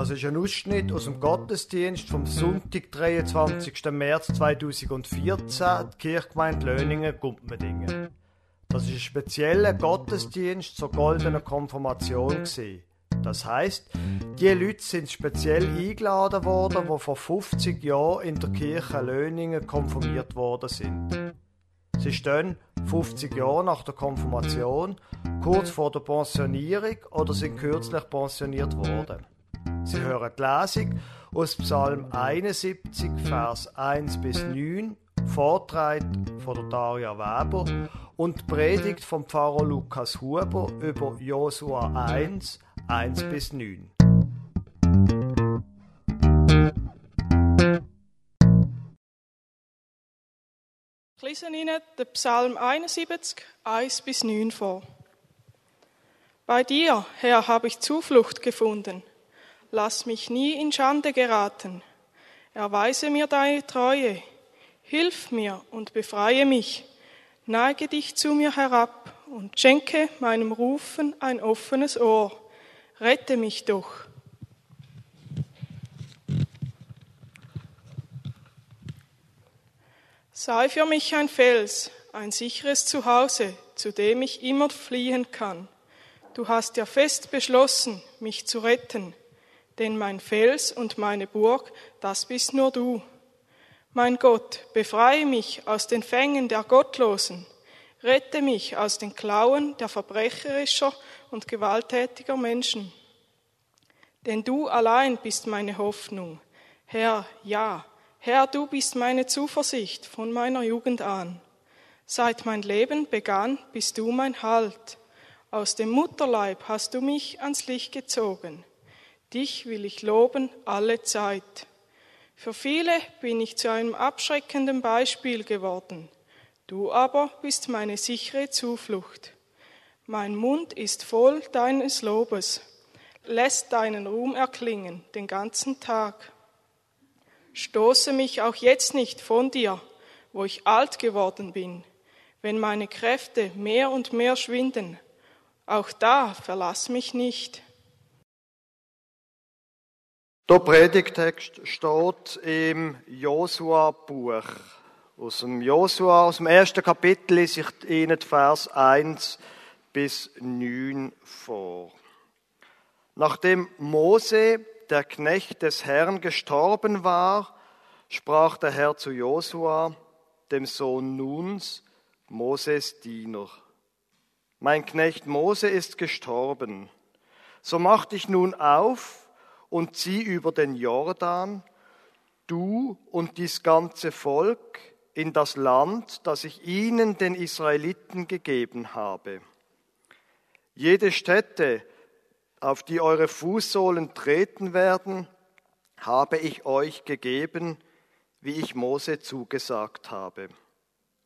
Das ist ein Ausschnitt aus dem Gottesdienst vom Sonntag, 23. März 2014, die Kirchgemeinde Löningen, Gumpmendingen. Das ist ein spezieller Gottesdienst zur goldenen Konfirmation. Das heißt, die Leute sind speziell eingeladen worden, die vor 50 Jahren in der Kirche Löningen konfirmiert worden sind. Sie stehen 50 Jahre nach der Konfirmation, kurz vor der Pensionierung oder sind kürzlich pensioniert worden. Sie hören die Lesung aus Psalm 71, Vers 1 bis 9, Vortrag von der Daria Weber und Predigt vom Pfarrer Lukas Huber über Josua 1, 1 bis 9. Ich lese Ihnen den Psalm 71, 1 bis 9 vor. Bei dir, Herr, habe ich Zuflucht gefunden. Lass mich nie in Schande geraten. Erweise mir deine Treue. Hilf mir und befreie mich. Neige dich zu mir herab und schenke meinem Rufen ein offenes Ohr. Rette mich doch. Sei für mich ein Fels, ein sicheres Zuhause, zu dem ich immer fliehen kann. Du hast ja fest beschlossen, mich zu retten, denn mein Fels und meine Burg, das bist nur du. Mein Gott, befreie mich aus den Fängen der Gottlosen, rette mich aus den Klauen der verbrecherischer und gewalttätiger Menschen. Denn du allein bist meine Hoffnung. Herr, ja, Herr, du bist meine Zuversicht von meiner Jugend an. Seit mein Leben begann, bist du mein Halt. Aus dem Mutterleib hast du mich ans Licht gezogen. Dich will ich loben alle Zeit. Für viele bin ich zu einem abschreckenden Beispiel geworden. Du aber bist meine sichere Zuflucht. Mein Mund ist voll deines Lobes, lässt deinen Ruhm erklingen den ganzen Tag. Stoße mich auch jetzt nicht von dir, wo ich alt geworden bin, wenn meine Kräfte mehr und mehr schwinden. Auch da verlass mich nicht. Der Predigtext steht im Josua-Buch. Aus dem Josua, aus dem ersten Kapitel lese ich Ihnen Vers 1 bis 9 vor. Nachdem Mose der Knecht des Herrn gestorben war, sprach der Herr zu Josua, dem Sohn Nuns, Moses Diener. Mein Knecht Mose ist gestorben. So mach dich nun auf und zieh über den Jordan, du und dies ganze Volk, in das Land, das ich ihnen, den Israeliten, gegeben habe. Jede Stätte, auf die eure Fußsohlen treten werden, habe ich euch gegeben, wie ich Mose zugesagt habe.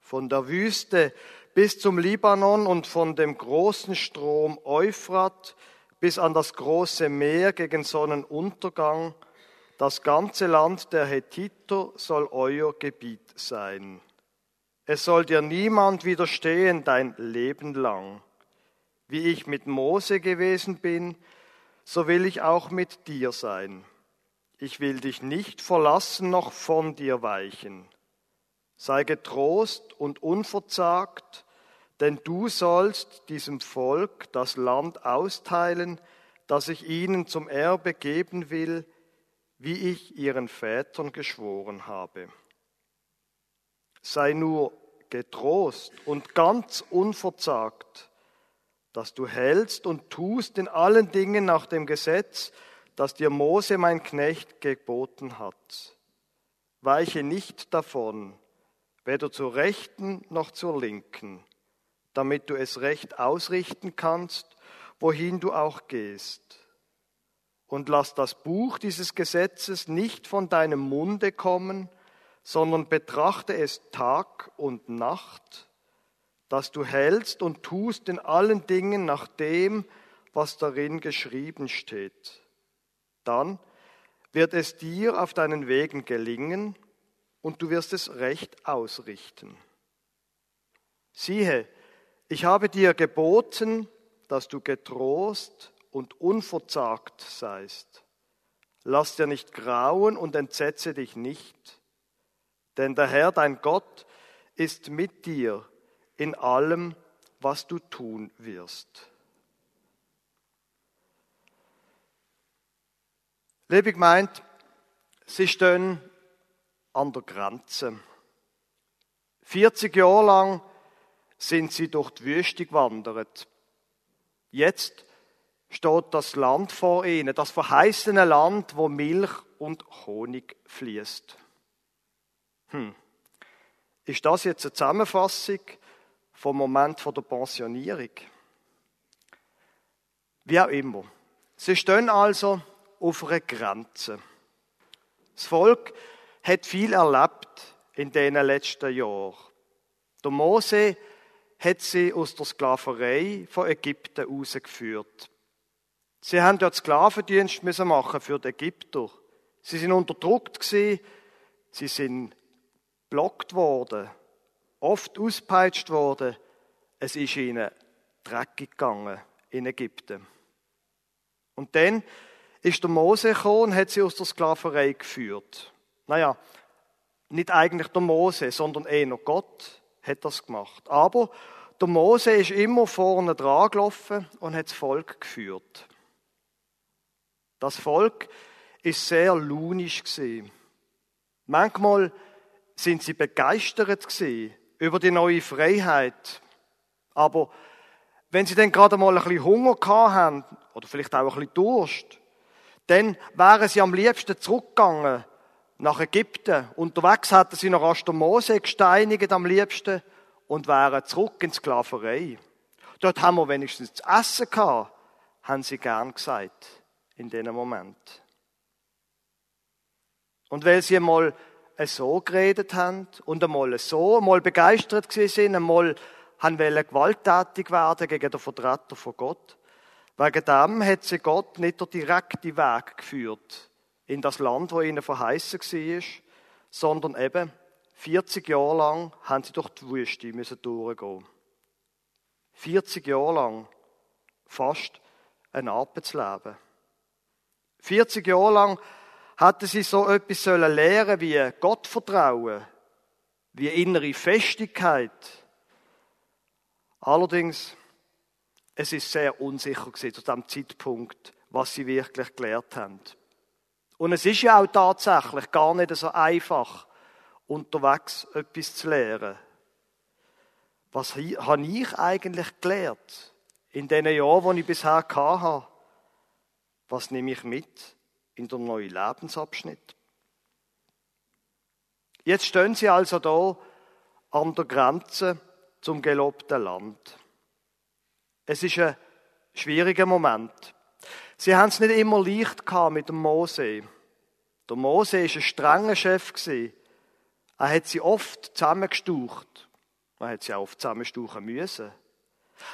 Von der Wüste bis zum Libanon und von dem großen Strom Euphrat bis an das große Meer gegen Sonnenuntergang, das ganze Land der Hethiter soll euer Gebiet sein. Es soll dir niemand widerstehen dein Leben lang. Wie ich mit Mose gewesen bin, so will ich auch mit dir sein. Ich will dich nicht verlassen noch von dir weichen. Sei getrost und unverzagt, denn du sollst diesem Volk das Land austeilen, das ich ihnen zum Erbe geben will, wie ich ihren Vätern geschworen habe. Sei nur getrost und ganz unverzagt, dass du hältst und tust in allen Dingen nach dem Gesetz, das dir Mose, mein Knecht, geboten hat. Weiche nicht davon, weder zur Rechten noch zur Linken, damit du es recht ausrichten kannst, wohin du auch gehst. Und lass das Buch dieses Gesetzes nicht von deinem Munde kommen, sondern betrachte es Tag und Nacht, dass du hältst und tust in allen Dingen nach dem, was darin geschrieben steht. Dann wird es dir auf deinen Wegen gelingen und du wirst es recht ausrichten. Siehe, ich habe dir geboten, dass du getrost und unverzagt seist. lass dir nicht grauen und entsetze dich nicht, denn der Herr, dein Gott, ist mit dir in allem, was du tun wirst. Liebe meint, sie stehen an der Grenze. 40 Jahre lang sind sie durch die Wüste gewandert. Jetzt steht das Land vor ihnen, das verheißene Land, wo Milch und Honig fließt. Hm. Ist das jetzt eine Zusammenfassung vom Moment der Pensionierung? Wie auch immer. Sie stehen also auf einer Grenze. Das Volk hat viel erlebt in den letzten Jahren. Der Mose hat sie aus der Sklaverei von Ägypten rausgeführt. Sie haben dort Sklavendienst müssen machen für die Ägypter. Sie sind unterdrückt gewesen, sie sind blockt worden, oft auspeitscht worden. Es ist ihnen dreckig gegangen in Ägypten. Und dann ist der Mose gekommen und hat sie aus der Sklaverei geführt. Naja, nicht eigentlich der Mose, sondern eher Gott hat das gemacht. Aber der Mose ist immer vorne dran gelaufen und hat das Volk geführt. Das Volk ist sehr lunisch gewesen. Manchmal sind sie begeistert gewesen über die neue Freiheit. Aber wenn sie dann gerade mal ein bisschen Hunger haben oder vielleicht auch ein bisschen Durst, dann wären sie am liebsten zurückgegangen nach Ägypten. Unterwegs hatten sie noch den Mose gesteinigt am liebsten und wären zurück in Sklaverei. Dort haben wir wenigstens zu essen gehabt, haben sie gern gesagt, in diesem Moment. Und weil sie einmal so geredet haben und einmal so, einmal begeistert sind, einmal haben wollen gewalttätig werden gegen den Vertreter von Gott, wegen dem hat sie Gott nicht der direkte Weg geführt in das Land, wo ihnen verheißen war, sondern eben 40 Jahre lang haben sie durch die Wüste müssen durchgehen. 40 Jahre lang fast ein Arbeitsleben. 40 Jahre lang hatten sie so etwas sollen lernen wie Gottvertrauen, wie innere Festigkeit. Allerdings, es ist sehr unsicher gewesen zu dem Zeitpunkt, was sie wirklich gelernt haben. Und es ist ja auch tatsächlich gar nicht so einfach, unterwegs etwas zu lernen. Was habe ich eigentlich gelernt in den Jahren, die ich bisher hatte? Was nehme ich mit in den neuen Lebensabschnitt? Jetzt stehen sie also da an der Grenze zum gelobten Land. Es ist ein schwieriger Moment. Sie haben es nicht immer leicht mit dem Mose. Der Mose ist ein strenger Chef Er hat sie oft zusammengestaucht. Er hat sie auch oft zusammenstauchen müssen.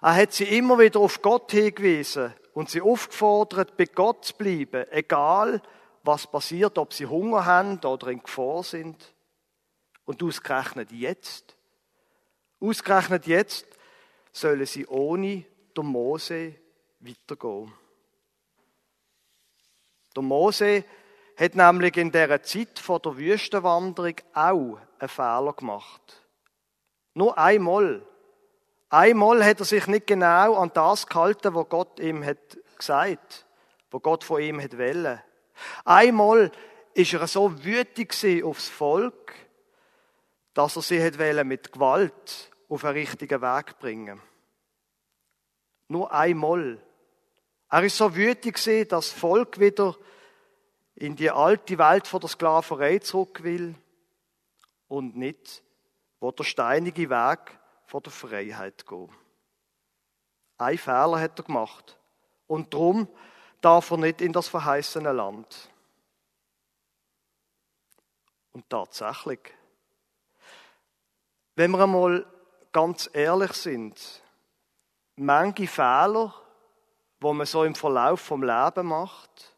Er hat sie immer wieder auf Gott hingewiesen und sie aufgefordert, bei Gott zu bleiben, egal was passiert, ob sie Hunger haben oder in Gefahr sind. Und ausgerechnet jetzt, ausgerechnet jetzt sollen sie ohne der Mose weitergehen. Der Mose hat nämlich in der Zeit vor der Wüstenwanderung auch einen Fehler gemacht. Nur einmal. Einmal hat er sich nicht genau an das gehalten, was Gott ihm hat gesagt, was Gott von ihm hat wollen. Einmal ist er so wütig aufs Volk, dass er sie hat mit Gewalt auf einen richtigen Weg bringen. Nur einmal. Er ist so wütig dass das Volk wieder in die alte Welt von der Sklaverei zurück will und nicht, wo der steinige Weg von der Freiheit geht. Ein Fehler hat er gemacht. Und darum darf er nicht in das verheißene Land. Und tatsächlich, wenn wir einmal ganz ehrlich sind, manche Fehler, wo man so im Verlauf vom Leben macht,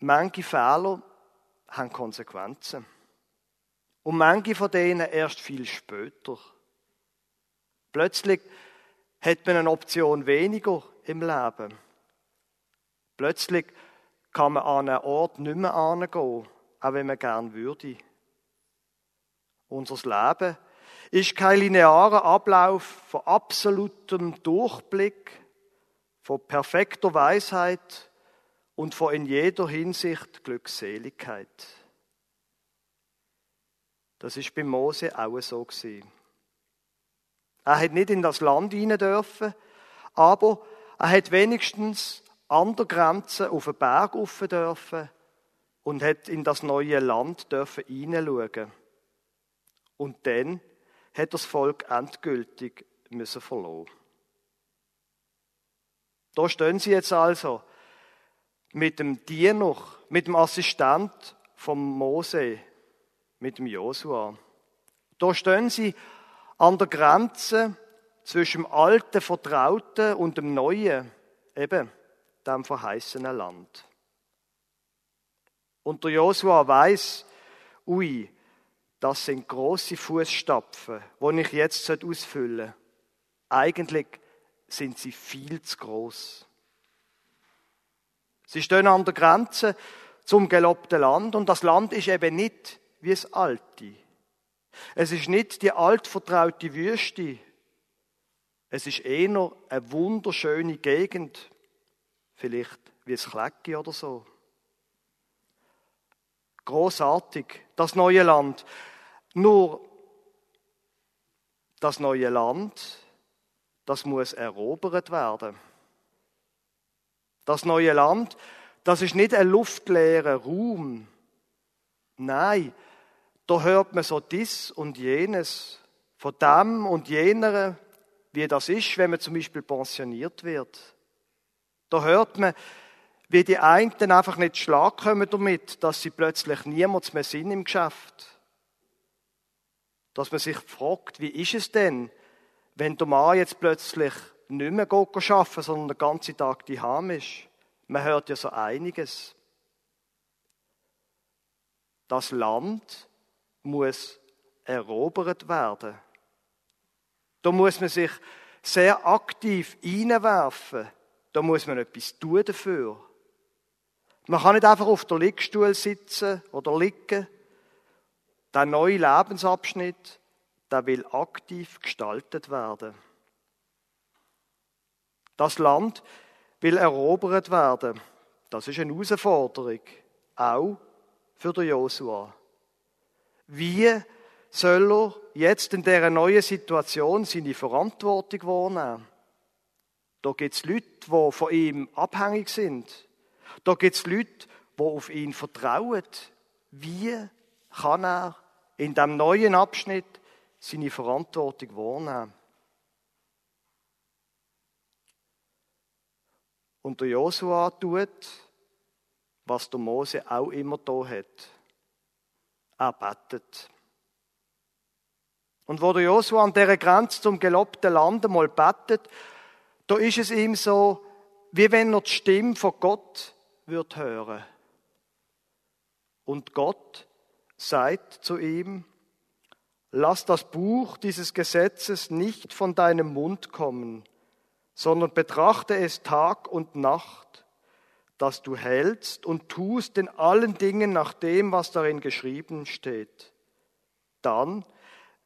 manche Fehler haben Konsequenzen. Und manche von denen erst viel später. Plötzlich hat man eine Option weniger im Leben. Plötzlich kann man an einen Ort nicht mehr hingehen, auch wenn man gern würde. Unser Leben ist kein linearer Ablauf von absolutem Durchblick, von perfekter Weisheit und von in jeder Hinsicht Glückseligkeit. Das ist bei Mose auch so gewesen. Er hat nicht in das Land hinein dürfen, aber er hat wenigstens an der Grenze auf den Berg rauf dürfen und hat in das neue Land dürfen hineinschauen. Und dann hat das Volk endgültig müssen verloren. Da stehen sie jetzt also mit dem Diener, mit dem Assistent von Mose, mit dem Josua. Da stehen sie an der Grenze zwischen dem alten Vertrauten und dem neuen, eben dem verheißenen Land. Und der Josua weiß, ui, das sind große Fußstapfen, die ich jetzt ausfüllen sollte. Eigentlich sind sie viel zu groß. Sie stehen an der Grenze zum gelobten Land und das Land ist eben nicht wie das alte. Es ist nicht die altvertraute Wüste. Es ist eher eine wunderschöne Gegend. Vielleicht wie es Klecki oder so. Großartig, das neue Land. Nur das neue Land, das muss erobert werden. Das neue Land, das ist nicht ein luftleerer Raum. Nein, da hört man so dies und jenes von dem und jener, wie das ist, wenn man zum Beispiel pensioniert wird. Da hört man, wie die einen einfach nicht schlag kommen damit, dass sie plötzlich niemals mehr sind im Geschäft. Dass man sich fragt, wie ist es denn, wenn der Mann jetzt plötzlich nicht mehr arbeiten sondern den ganzen Tag die Ham. Man hört ja so einiges. Das Land muss erobert werden. Da muss man sich sehr aktiv einwerfen. Da muss man etwas tun dafür. Man kann nicht einfach auf der Liegestuhl sitzen oder liegen. Der neue Lebensabschnitt, der will aktiv gestaltet werden. Das Land will erobert werden. Das ist eine Herausforderung, auch für den Josua. Wie soll er jetzt in dieser neuen Situation seine Verantwortung wahrnehmen? Da gibt es Leute, die von ihm abhängig sind. Da gibt es Leute, die auf ihn vertrauen. Wie kann er in dem neuen Abschnitt seine Verantwortung wahrnehmen? Und der Josua tut, was der Mose auch immer da hat. Er betet. Und wo der Josua an dieser Grenze zum gelobten Land einmal betet, da ist es ihm so, wie wenn er die Stimme von Gott wird hören. Und Gott sagt zu ihm, lass das Buch dieses Gesetzes nicht von deinem Mund kommen, sondern betrachte es Tag und Nacht, dass du hältst und tust in allen Dingen nach dem, was darin geschrieben steht. Dann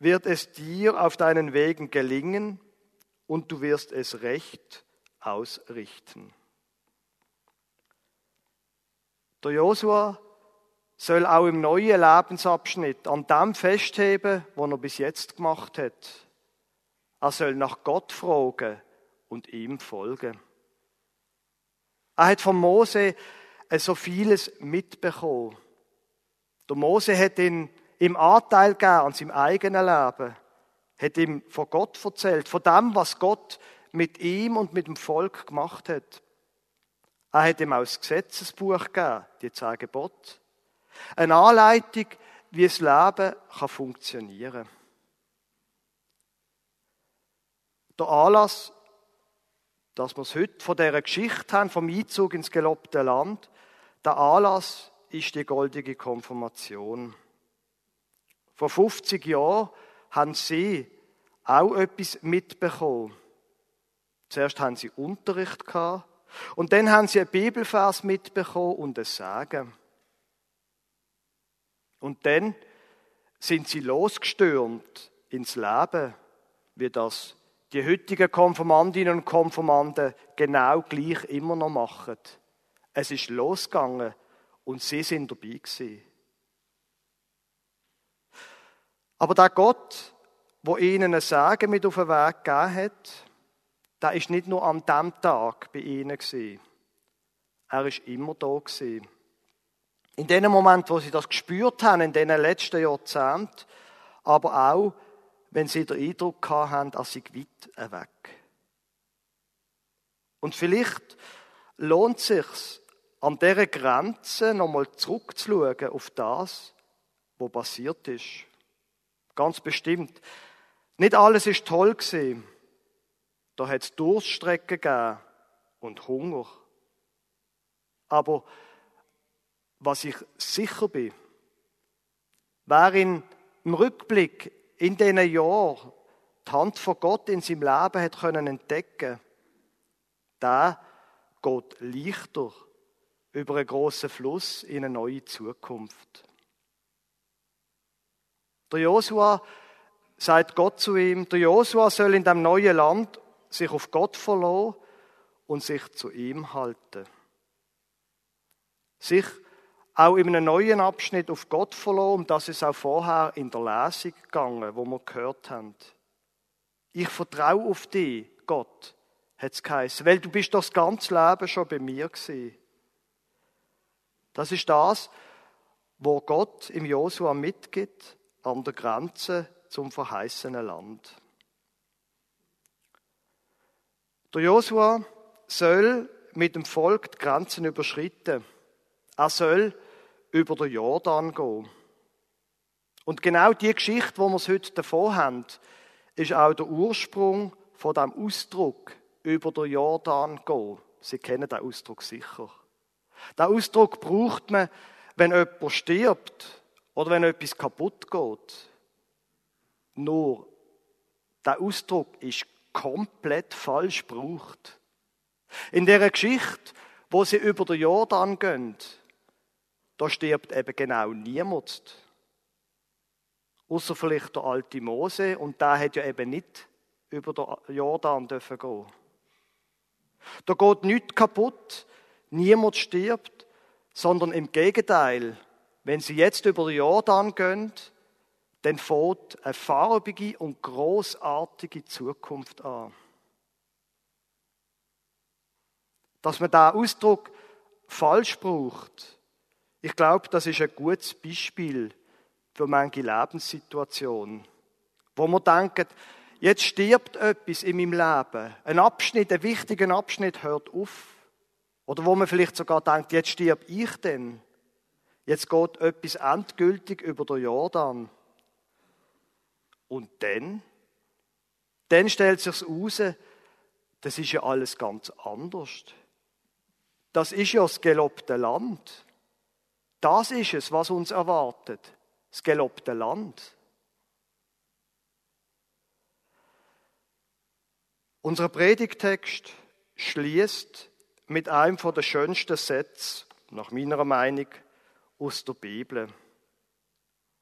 wird es dir auf deinen Wegen gelingen und du wirst es recht ausrichten. Der Josua soll auch im neuen Lebensabschnitt an dem festheben, was er bis jetzt gemacht hat. Er soll nach Gott fragen und ihm folgen. Er hat von Mose so vieles mitbekommen. Der Mose hat ihn im Anteil gegeben an seinem eigenen Leben, hat ihm von Gott erzählt, von dem, was Gott mit ihm und mit dem Volk gemacht hat. Er hat ihm auch das Gesetzesbuch gegeben, die zehn Gebote. Eine Anleitung, wie das Leben kann funktionieren Der Anlass, dass wir es heute von dieser Geschichte haben, vom Einzug ins gelobte Land, der Anlass ist die goldige Konfirmation. Vor 50 Jahren haben sie auch etwas mitbekommen. Zuerst haben sie Unterricht gehabt Und dann haben sie einen Bibelvers mitbekommen und es Sagen. Und dann sind sie losgestürmt ins Leben, wie das die heutigen Konformantinnen und Konformanten genau gleich immer noch machen. Es ist losgegangen und sie sind dabei gewesen. Aber der Gott, wo ihnen ein Sagen mit auf den Weg gegeben hat, der ist nicht nur an dem Tag bei ihnen gewesen. Er ist immer da gewesen. In dem Moment, wo sie das gespürt haben, in den letzten Jahrzehnten, aber auch, wenn sie den Eindruck haben, dass sie weit weg. Und vielleicht lohnt es sich, an dieser Grenze nochmal zurückzuschauen auf das, was passiert ist. Ganz bestimmt. Nicht alles ist toll gewesen. Da hat es Durststrecken gegeben und Hunger. Aber was ich sicher bin, in, im Rückblick in diesen Jahren die Hand von Gott in seinem Leben hat können entdecken, der geht leichter über einen großen Fluss in eine neue Zukunft. Der Josua sagt Gott zu ihm, der Josua soll in dem neuen Land sich auf Gott verlassen und sich zu ihm halten. Sich auch in einem neuen Abschnitt auf Gott verlassen, um das ist auch vorher in der Lesung gegangen, wo wir gehört haben. Ich vertraue auf dich, Gott, hat es geheißen, weil du bist das ganze Leben schon bei mir gewesen. Das ist das, wo Gott im Josua mitgibt an der Grenze zum verheißenen Land. Der Josua soll mit dem Volk die Grenzen überschritten. Er soll über den Jordan gehen. Und genau die Geschichte, wo wir es heute davon haben, ist auch der Ursprung von dem Ausdruck über den Jordan gehen. Sie kennen den Ausdruck sicher. Den Ausdruck braucht man, wenn jemand stirbt oder wenn etwas kaputt geht. Nur, der Ausdruck ist komplett falsch gebraucht. In der Geschichte, wo sie über den Jordan gehen, da stirbt eben genau niemand. Außer vielleicht der alte Mose und der hat ja eben nicht über den Jordan dürfen gehen. Da geht nichts kaputt, niemand stirbt, sondern im Gegenteil, wenn sie jetzt über den Jordan gehen, dann fängt eine farbige und großartige Zukunft an. Dass man da Ausdruck falsch braucht, ich glaube, das ist ein gutes Beispiel für manche Lebenssituation, wo man denkt, jetzt stirbt etwas in meinem Leben, ein Abschnitt, ein wichtiger Abschnitt hört auf. Oder wo man vielleicht sogar denkt, jetzt stirb ich denn. Jetzt geht etwas endgültig über den Jordan. Und dann, dann stellt sich heraus, das ist ja alles ganz anders. Das ist ja das gelobte Land. Das ist es, was uns erwartet. Das gelobte Land. Unser Predigtext schließt mit einem von der schönsten Sätze, nach meiner Meinung, aus der Bibel.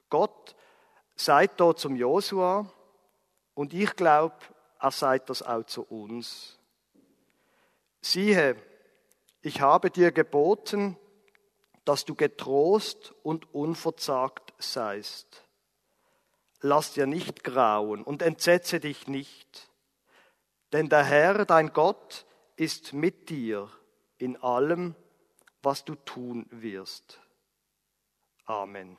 Gott sagt da zum Josua und ich glaube, er sagt das auch zu uns. Siehe, ich habe dir geboten, dass du getrost und unverzagt seist. Lass dir nicht grauen und entsetze dich nicht, denn der Herr, dein Gott, ist mit dir in allem, was du tun wirst. Amen.